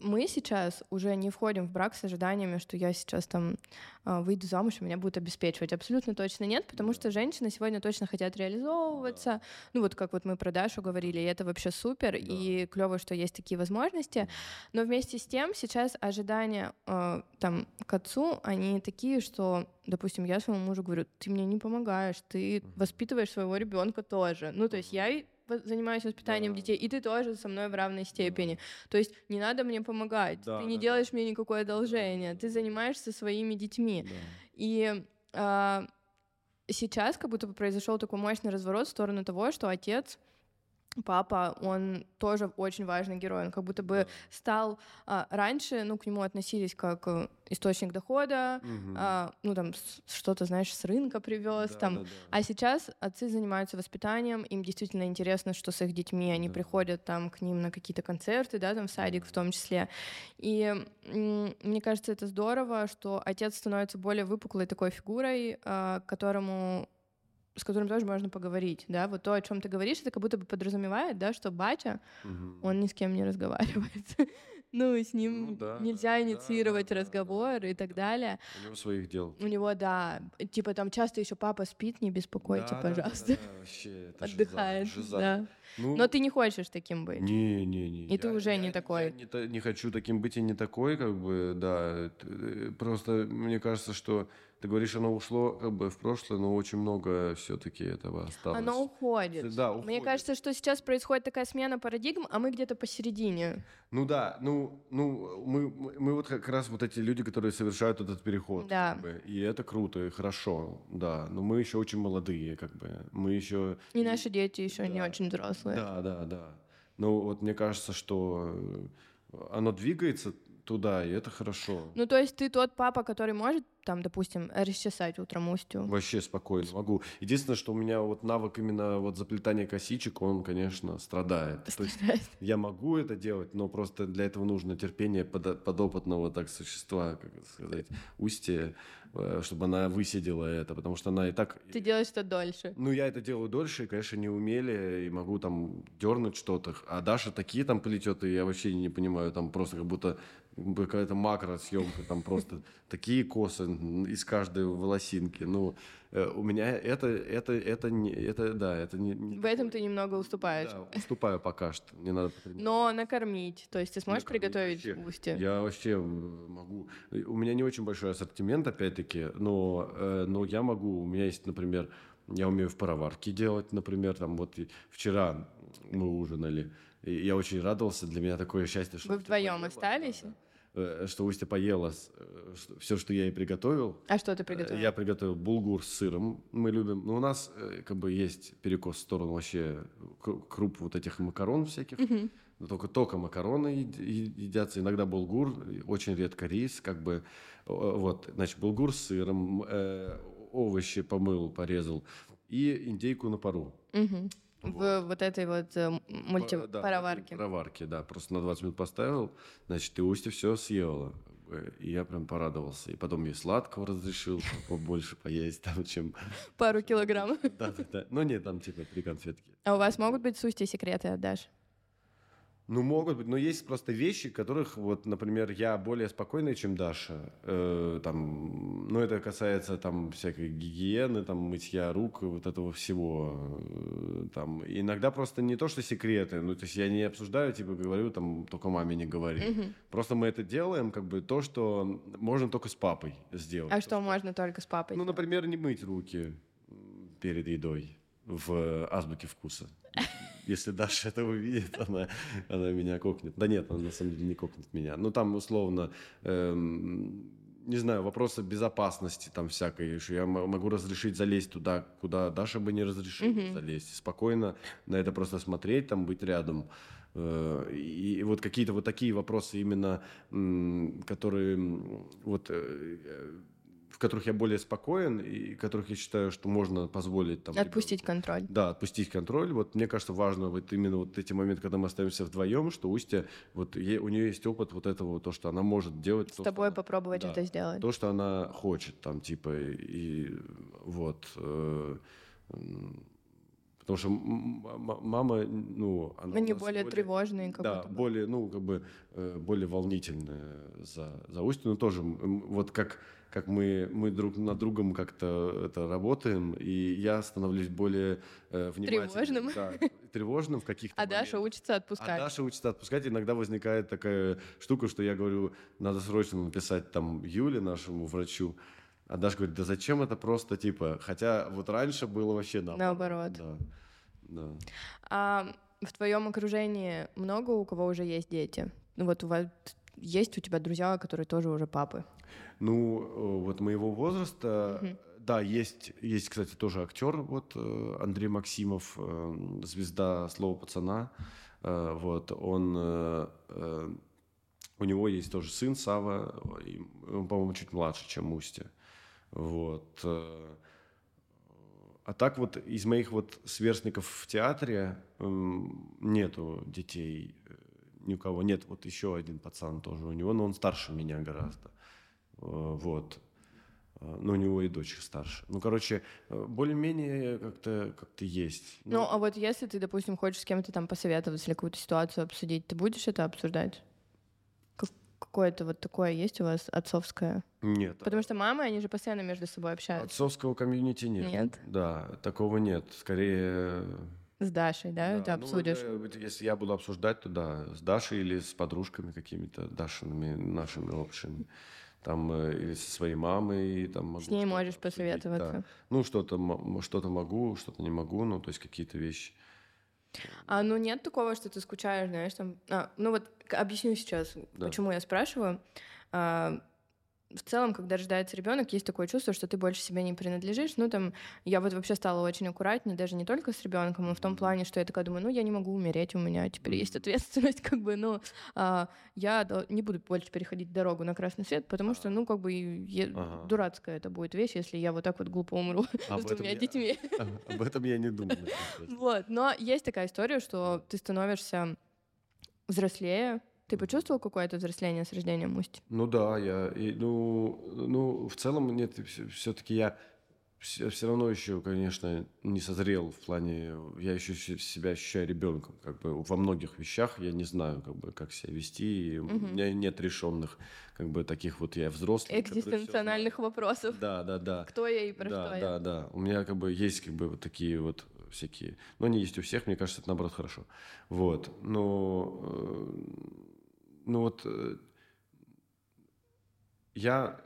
мы сейчас уже не входим в брак с ожиданиями, что я сейчас там э, выйду замуж, и меня будут обеспечивать. Абсолютно точно нет, потому что женщины сегодня точно хотят реализовываться. Ну вот как вот мы про Дашу говорили, и это вообще супер, да. и клево, что есть такие возможности. Но вместе с тем сейчас ожидания э, там к отцу, они такие, что, допустим, я своему мужу говорю, ты мне не помогаешь, ты воспитываешь своего ребенка тоже. Ну то есть я занимаюсь воспитанием да. детей, и ты тоже со мной в равной степени. Да. То есть не надо мне помогать, да, ты не да, делаешь да. мне никакое одолжение, ты занимаешься своими детьми. Да. И а, сейчас как будто бы произошел такой мощный разворот в сторону того, что отец папа, он тоже очень важный герой, он как будто бы стал а, раньше, ну, к нему относились как э, источник дохода, угу. а, ну, там, что-то, знаешь, с рынка привез, да, там, да, да. а сейчас отцы занимаются воспитанием, им действительно интересно, что с их детьми, они да. приходят там к ним на какие-то концерты, да, там, в садик да. в том числе, и мне кажется, это здорово, что отец становится более выпуклой такой фигурой, а, которому с которым тоже можно поговорить, да, вот то, о чем ты говоришь, это как будто бы подразумевает, да, что батя, угу. он ни с кем не разговаривает, (laughs) ну, с ним ну, да, нельзя инициировать да, разговор да, и так далее. У него своих дел. У него, да, типа там часто еще папа спит, не беспокойте, да, пожалуйста. Да, да, вообще, Отдыхает, жиза, да. Ну, Но ты не хочешь таким быть. Не, не, не. И я, ты уже я, не такой. Я не, не хочу таким быть и не такой, как бы, да. Э, просто мне кажется, что ты говоришь, оно ушло как бы в прошлое, но очень много все-таки этого осталось. Оно уходит. Да, уходит. Мне кажется, что сейчас происходит такая смена парадигм, а мы где-то посередине. Ну да, ну, ну мы, мы вот как раз вот эти люди, которые совершают этот переход. Да. Как бы, и это круто и хорошо, да. Но мы еще очень молодые, как бы. Мы еще... И наши дети еще да. не очень взрослые. Да, да, да. Ну вот мне кажется, что оно двигается туда, и это хорошо. Ну, то есть ты тот папа, который может там, допустим, расчесать утром устью? Вообще спокойно могу. Единственное, что у меня вот навык именно вот заплетания косичек, он, конечно, страдает. То есть (laughs) я могу это делать, но просто для этого нужно терпение под, подопытного так существа, как сказать, устья, чтобы она высидела это, потому что она и так... Ты делаешь это дольше. Ну, я это делаю дольше, и, конечно, не умели, и могу там дернуть что-то. А Даша такие там плетет, и я вообще не понимаю, там просто как будто какая-то макросъемка, там просто такие косы из каждой волосинки. Ну, э, у меня это, это, это, не, это, да, это не... В этом ты немного уступаешь. Да, уступаю пока что, не надо... Но накормить, то есть ты сможешь накормить приготовить вообще, устье? Я вообще могу. У меня не очень большой ассортимент, опять-таки, но, э, но я могу. У меня есть, например, я умею в пароварке делать, например, там вот вчера мы ужинали, и я очень радовался, для меня такое счастье, что... Вы вдвоем остались? Да, Э, что Устя поела э, все, что я ей приготовил. А что ты приготовил? Я приготовил булгур с сыром. Мы любим. Ну, у нас э, как бы есть перекос в сторону вообще круп вот этих макарон всяких. Угу. Но только только макароны едятся. Иногда булгур, очень редко рис, как бы вот, значит, булгур с сыром, э, овощи помыл, порезал и индейку на пару. Угу. В вот этой вот э, мультипароварке. Да, пароварке, да. Просто на 20 минут поставил, значит, ты Устья все съела. И я прям порадовался. И потом ей сладкого разрешил побольше поесть, там, чем... Пару килограмм. Да, да, да. Ну нет, там типа три конфетки. А у вас могут быть с Устья секреты, отдашь? Ну, могут быть, но есть просто вещи, которых, вот, например, я более спокойный, чем Даша. Э, там, ну, это касается там всякой гигиены, там, мытья рук, вот этого всего. Э, там, иногда просто не то, что секреты, ну, то есть я не обсуждаю, типа, говорю, там, только маме не говори. Угу. Просто мы это делаем, как бы, то, что можно только с папой сделать. А что можно только с папой? Ну, например, не мыть руки перед едой в азбуке вкуса. Если Даша это увидит, (laughs) она, она меня кокнет. Да нет, она на самом деле не кокнет меня. Ну, там, условно, эм, не знаю, вопросы безопасности там всякой. Что я могу разрешить залезть туда, куда Даша бы не разрешила mm-hmm. залезть. Спокойно на это просто смотреть, там быть рядом. Э, и, вот какие-то вот такие вопросы именно, которые вот э, в которых я более спокоен и которых я считаю, что можно позволить там отпустить ребенку. контроль. Да, отпустить контроль. Вот мне кажется важно вот именно вот эти моменты, когда мы остаемся вдвоем, что Устя вот ей, у нее есть опыт вот этого то, что она может делать. С то, тобой она, попробовать да, это сделать. То, что она хочет там типа и, и вот. Э, Потому что мама, ну, она Они более, более тревожные, как Да, более, ну, как бы э, более волнительные за, за Устью. Но тоже, вот как как мы, мы друг над другом как-то это работаем, и я становлюсь более э, внимательным. Тревожным. Да, (laughs) тревожным в каких-то А моментах. Даша учится отпускать. А Даша учится отпускать. Иногда возникает такая штука, что я говорю, надо срочно написать там Юле, нашему врачу, а Даша говорит, да зачем это просто, типа, хотя вот раньше было вообще наоборот. Наоборот. Да, да. А в твоем окружении много у кого уже есть дети? Ну вот у вас есть у тебя друзья, которые тоже уже папы? Ну, э, вот моего возраста, угу. да, есть, есть, кстати, тоже актер, вот Андрей Максимов, звезда слова пацана, вот, он, у него есть тоже сын Сава, он, по-моему, чуть младше, чем Устя, вот. А так вот из моих вот сверстников в театре нету детей, э, ни у кого нет. Вот еще один пацан тоже у него, но он старше меня гораздо. Э, вот. Э, но у него и дочь старше. Ну, короче, э, более-менее как-то как есть. Ну, ну, а вот если ты, допустим, хочешь с кем-то там посоветоваться или какую-то ситуацию обсудить, ты будешь это обсуждать? Какое-то вот такое есть у вас отцовское? Нет. Потому что мамы, они же постоянно между собой общаются. Отцовского комьюнити нет. Нет? Да, такого нет. Скорее... С Дашей, да, да ты ну, обсудишь? Ну, это, если я буду обсуждать, то да, с Дашей или с подружками какими-то, Дашиными, нашими общими там э, или со своей мамой. Там, могу с ней можешь посоветоваться. Да. Ну, что-то, что-то могу, что-то не могу, ну, то есть какие-то вещи. А ну нет такого, что ты скучаешь, знаешь, там. А, ну вот объясню сейчас, да. почему я спрашиваю. А, в целом, когда рождается ребенок, есть такое чувство, что ты больше себе не принадлежишь. Ну, там, я вот вообще стала очень аккуратнее, даже не только с ребенком, но в том плане, что я такая думаю, ну, я не могу умереть, у меня теперь есть ответственность, (laughs) как бы, ну, а, я не буду больше переходить дорогу на красный свет, потому что, ну, как бы, е- ага. дурацкая это будет вещь, если я вот так вот глупо умру (laughs) с двумя я... детьми. (laughs) Об этом я не думаю. Вот, но есть такая история, что ты становишься взрослее, ты почувствовал какое-то взросление с рождением Усти? Ну да, я, и, ну, ну, в целом нет, все-таки я все, все равно еще, конечно, не созрел в плане, я еще себя ощущаю ребенком, как бы во многих вещах я не знаю, как бы, как себя вести, и угу. у меня нет решенных, как бы, таких вот я взрослый. Экзистенциональных вопросов. Да, да, да. Кто я и про да, что да, я. Да, да, У меня, как бы, есть, как бы, вот такие вот всякие, но они есть у всех, мне кажется, это наоборот хорошо. Вот, но э, ну вот э, я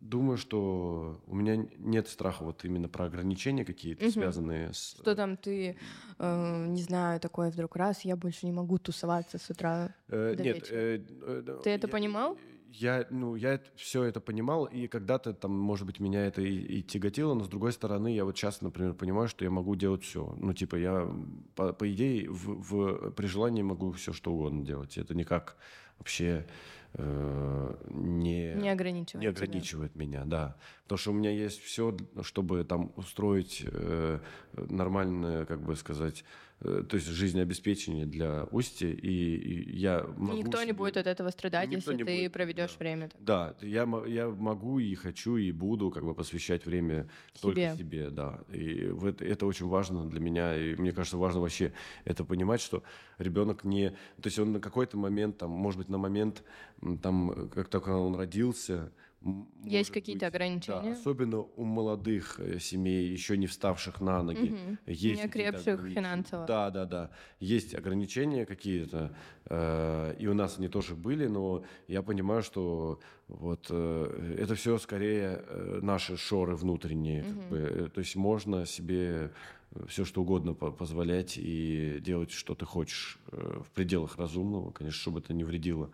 думаю, что у меня нет страха вот именно про ограничения какие-то, угу. связанные с... Что там ты, э, не знаю, такое вдруг раз, я больше не могу тусоваться с утра э, до Нет. Э, э, ты это я, понимал? Я, ну, я все это понимал, и когда-то там, может быть, меня это и, и тяготило, но с другой стороны, я вот сейчас, например, понимаю, что я могу делать все. Ну, типа, я, по, по идее, в, в, при желании могу все что угодно делать. Это никак вообще э, не, не ограничивает, не ограничивает меня, да. Потому что у меня есть все, чтобы там устроить э, нормальное, как бы сказать, то есть жизнеобеспечение для Усти, и, я могу... Никто себе... не будет от этого страдать, Никто если ты будет. проведешь да. время. Так. Да, я, я могу и хочу, и буду как бы посвящать время себе. только себе, да. И это, это очень важно для меня, и мне кажется, важно вообще это понимать, что ребенок не... То есть он на какой-то момент, там, может быть, на момент, там, как только он родился, есть какие-то ограничения? Да, особенно у молодых э, семей, еще не вставших на ноги. Угу. Есть не крепших финансово. Да, да, да. Есть ограничения какие-то, э, и у нас они тоже были, но я понимаю, что вот э, это все скорее э, наши шоры внутренние. Угу. Как бы, э, то есть можно себе все что угодно позволять и делать, что ты хочешь э, в пределах разумного, конечно, чтобы это не вредило Э,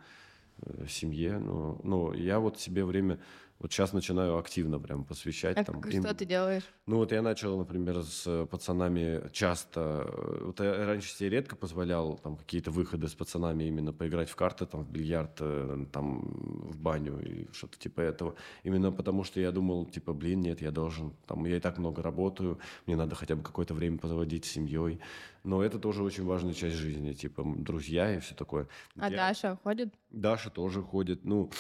в семье. Но, но я вот себе время вот сейчас начинаю активно прям посвящать. А там, им... что ты делаешь? Ну вот я начал, например, с пацанами часто. Вот я раньше себе редко позволял там какие-то выходы с пацанами именно поиграть в карты, там в бильярд, э, там в баню и что-то типа этого. Именно потому что я думал, типа, блин, нет, я должен, там, я и так много работаю, мне надо хотя бы какое-то время проводить с семьей. Но это тоже очень важная часть жизни, типа, друзья и все такое. А я... Даша ходит? Даша тоже ходит. Ну,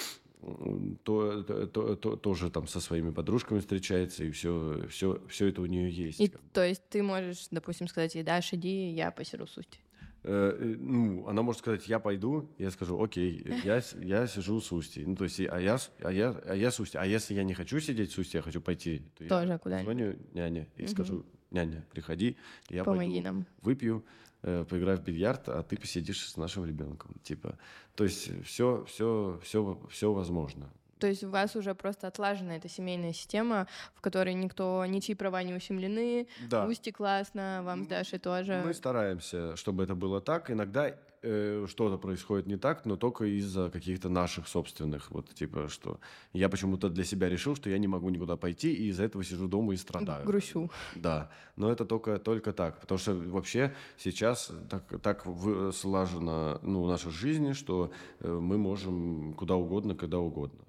то, то, то, тоже там со своими подружками встречается, и все, все, все это у нее есть. И, то есть ты можешь, допустим, сказать ей, Даш, иди, я посижу с Устей. Э, э, ну, она может сказать, я пойду, я скажу, окей, я, я сижу с Устей. Ну, то есть, а я, а, я, а я с Устей. А если я не хочу сидеть с Устей, я хочу пойти, то Тоже я куда звоню няне и угу. скажу, няня, приходи, я Помоги пойду, нам. выпью, э, поиграю в бильярд, а ты посидишь с нашим ребенком. Типа, то есть все, все, все, все возможно. То есть у вас уже просто отлажена эта семейная система, в которой никто, ничьи права не ущемлены, да. Усти классно, вам с Дашей тоже. Мы стараемся, чтобы это было так. Иногда э, что-то происходит не так, но только из-за каких-то наших собственных. Вот типа, что я почему-то для себя решил, что я не могу никуда пойти, и из-за этого сижу дома и страдаю. Грущу. Да, но это только, только так. Потому что вообще сейчас так, так слажена ну, наша жизнь, что э, мы можем куда угодно, когда угодно.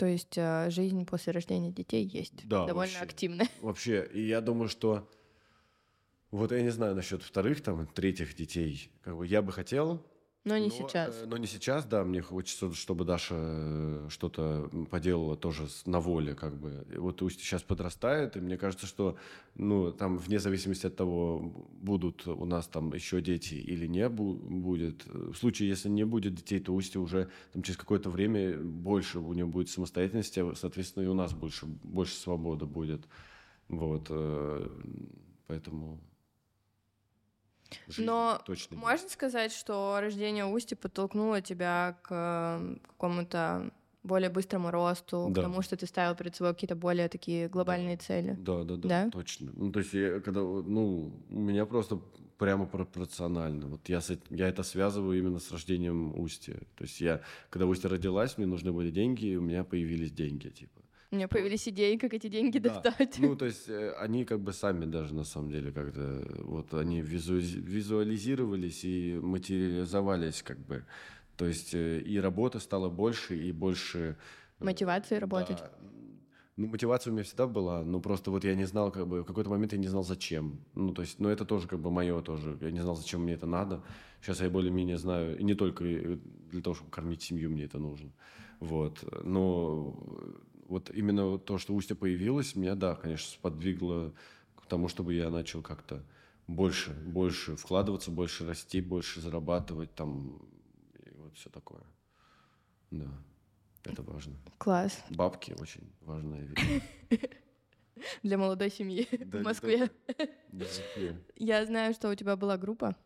То есть э, жизнь после рождения детей есть да, довольно вообще, активная. (laughs) Вообще, и я думаю, что вот я не знаю насчет вторых, там, третьих детей. Как бы я бы хотел, но не но, сейчас. Э, но не сейчас, да. Мне хочется, чтобы Даша э, что-то поделала тоже на воле, как бы. И вот Устья сейчас подрастает, и мне кажется, что, ну, там, вне зависимости от того, будут у нас там еще дети или не бу- будет. В случае, если не будет детей, то Устья уже там через какое-то время больше у нее будет самостоятельности, а, соответственно, и у нас больше, больше свободы будет. Вот. Э, поэтому но точно можно сказать, что рождение Усти подтолкнуло тебя к какому-то более быстрому росту, да. к тому, что ты ставил перед собой какие-то более такие глобальные да. цели. Да, да, да, да, точно. Ну, то есть, я, когда, ну, у меня просто прямо пропорционально. Вот я, с, я это связываю именно с рождением Усти. То есть я, когда Устья родилась, мне нужны были деньги, и у меня появились деньги, типа. У меня появились идеи, как эти деньги да. достать. Ну, то есть э, они как бы сами даже на самом деле как-то вот они визуализировались и материализовались как бы. То есть э, и работа стала больше и больше... Э, Мотивации работать. Да. Ну, мотивация у меня всегда была, но просто вот я не знал, как бы, в какой-то момент я не знал, зачем. Ну, то есть, ну, это тоже как бы мое тоже. Я не знал, зачем мне это надо. Сейчас я более-менее знаю, и не только для того, чтобы кормить семью мне это нужно. Вот. Но вот именно то, что Устья появилось, меня, да, конечно, сподвигло к тому, чтобы я начал как-то больше, больше вкладываться, больше расти, больше зарабатывать там и вот все такое. Да, это важно. Класс. Бабки очень важная вещь. (laughs) Для молодой семьи в Москве. Я знаю, что у тебя была группа.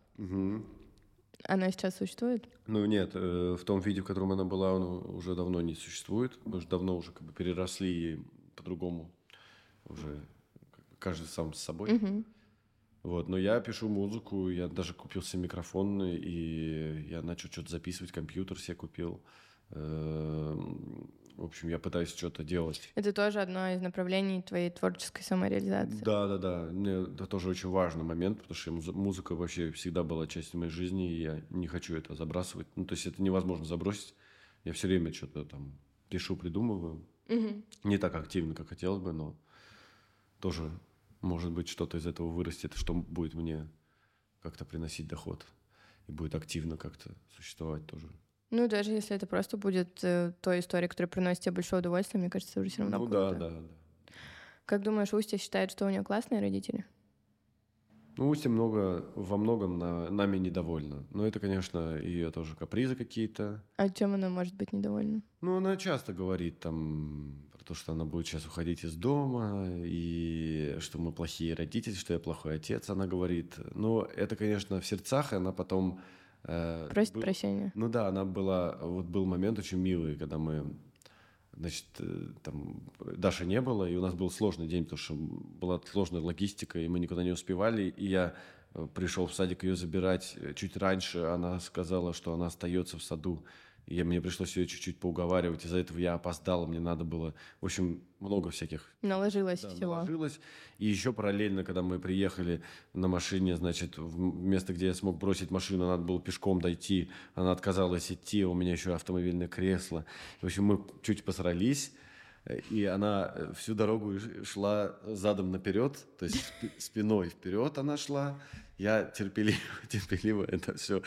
Она сейчас существует? Ну нет, э, в том виде, в котором она была, она уже давно не существует. Мы уже давно уже как бы переросли по-другому уже каждый сам с собой. Угу. Вот, но я пишу музыку, я даже купил себе микрофон, и я начал что-то записывать, компьютер себе купил. В общем, я пытаюсь что-то делать. Это тоже одно из направлений твоей творческой самореализации. Да, да, да. Мне это тоже очень важный момент, потому что музыка вообще всегда была частью моей жизни, и я не хочу это забрасывать. Ну, то есть это невозможно забросить. Я все время что-то там пишу, придумываю. Угу. Не так активно, как хотелось бы, но тоже, может быть, что-то из этого вырастет, что будет мне как-то приносить доход и будет активно как-то существовать тоже. Ну, даже если это просто будет э, той историей, которая приносит тебе большое удовольствие, мне кажется, уже все равно Ну круто. да, да, да. Как думаешь, Устья считает, что у нее классные родители? Ну, Устья много, во многом на, нами недовольна. Но это, конечно, ее тоже капризы какие-то. А чем она может быть недовольна? Ну, она часто говорит там про то, что она будет сейчас уходить из дома, и что мы плохие родители, что я плохой отец, она говорит. Но это, конечно, в сердцах, и она потом Просит был, прощения. Ну да, она была, вот был момент очень милый, когда мы, значит, э, там Даши не было, и у нас был сложный день, потому что была сложная логистика, и мы никуда не успевали, и я э, пришел в садик ее забирать чуть раньше, она сказала, что она остается в саду, и мне пришлось ее чуть-чуть поуговаривать. Из-за этого я опоздал, мне надо было... В общем, много всяких... Наложилось да, всего. Наложилось. И еще параллельно, когда мы приехали на машине, значит, в место, где я смог бросить машину, надо было пешком дойти. Она отказалась идти, у меня еще автомобильное кресло. В общем, мы чуть посрались. И она всю дорогу шла задом наперед, то есть (laughs) спиной вперед она шла. Я терпеливо, (laughs) терпеливо это все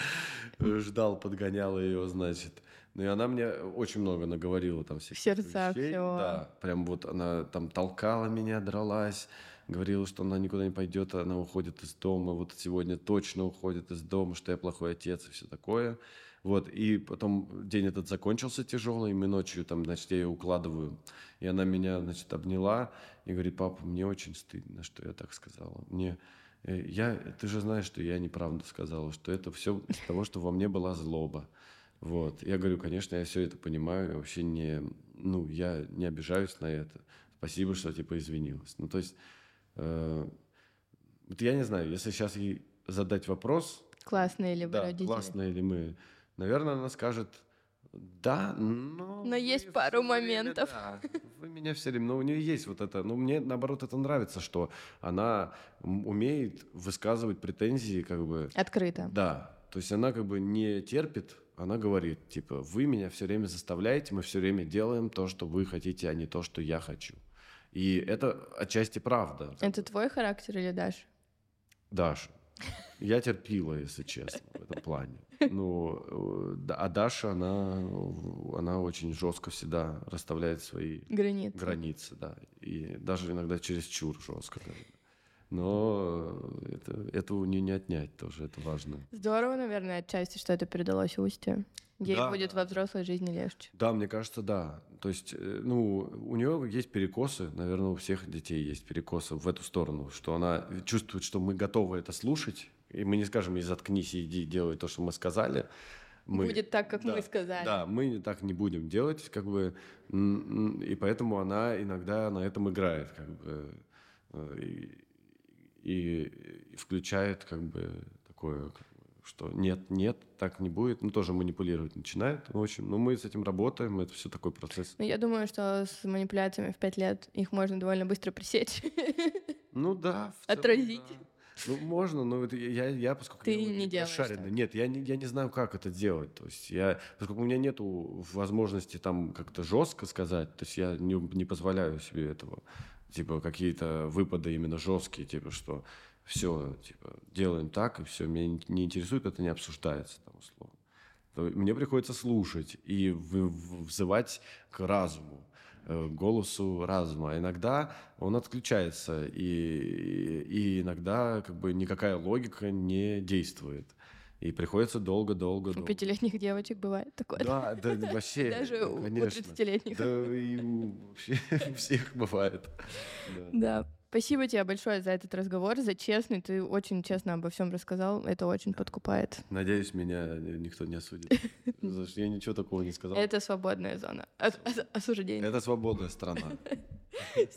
ждал, подгонял ее, значит. Ну и она мне очень много наговорила там всех В сердцах вещей. всего. Да, прям вот она там толкала меня, дралась, говорила, что она никуда не пойдет, она уходит из дома, вот сегодня точно уходит из дома, что я плохой отец и все такое. Вот, и потом день этот закончился тяжелый, и мы ночью там, значит, я ее укладываю, и она меня, значит, обняла и говорит, папа, мне очень стыдно, что я так сказала. Мне, э, я, ты же знаешь, что я неправду сказала, что это все из того, что во мне была злоба. Вот. Я говорю, конечно, я все это понимаю, я вообще не, ну, я не обижаюсь на это. Спасибо, что типа извинилась. Ну, то есть, э, вот я не знаю, если сейчас ей задать вопрос... Классные ли вы да, родители? классные ли мы, наверное, она скажет, да, но... Но есть пару моментов. Время, да, вы меня все время... Но у нее есть вот это... Ну, мне, наоборот, это нравится, что она умеет высказывать претензии как бы... Открыто. Да. То есть она как бы не терпит она говорит, типа, вы меня все время заставляете, мы все время делаем то, что вы хотите, а не то, что я хочу. И это отчасти правда. Это твой характер или Даша? Даша. Я терпила, если честно, в этом плане. Ну, э, а Даша, она, она очень жестко всегда расставляет свои границы. границы, да. И даже иногда через чур жестко. Даже но это, это у нее не отнять тоже, это важно. Здорово, наверное, отчасти, что это передалось Усте. Ей да. будет во взрослой жизни легче. Да, мне кажется, да. То есть, э, ну, у нее есть перекосы, наверное, у всех детей есть перекосы в эту сторону, что она чувствует, что мы готовы это слушать, и мы не скажем ей заткнись и иди делай то, что мы сказали. Мы, будет так, как да, мы сказали. Да, мы так не будем делать, как бы, и поэтому она иногда на этом играет, как бы. Э, и, и включает как бы такое, что нет, нет, так не будет, ну, тоже манипулировать начинает. В общем, ну, мы с этим работаем, это все такой процесс. Ну, я думаю, что с манипуляциями в пять лет их можно довольно быстро пресечь. (laughs) Ну да. Отразить. Да. Ну, можно, но это я, я поскольку Ты я не делаешь шаренный, нет, я не, я не знаю, как это делать. То есть я, поскольку у меня нету возможности там как-то жестко сказать, то есть я не, не позволяю себе этого. Типа какие-то выпады именно жесткие, типа что все, типа, делаем так, и все, меня не интересует, это не обсуждается, там, условно. То мне приходится слушать и взывать к разуму, э, голосу разума. Иногда он отключается, и, и иногда как бы никакая логика не действует. И приходится долго-долго... У пятилетних девочек бывает такое. Да, да, (laughs) вообще, Даже у 30-летних. Да, и вообще у (laughs) всех бывает. Да. Спасибо тебе большое за этот разговор, за честный. Ты очень честно обо всем рассказал. Это очень подкупает. Надеюсь, меня никто не осудит. (laughs) Я ничего такого не сказал. Это свободная зона осуждения. Это свободная страна.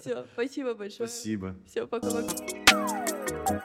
Все, спасибо большое. Спасибо. Все, пока-пока.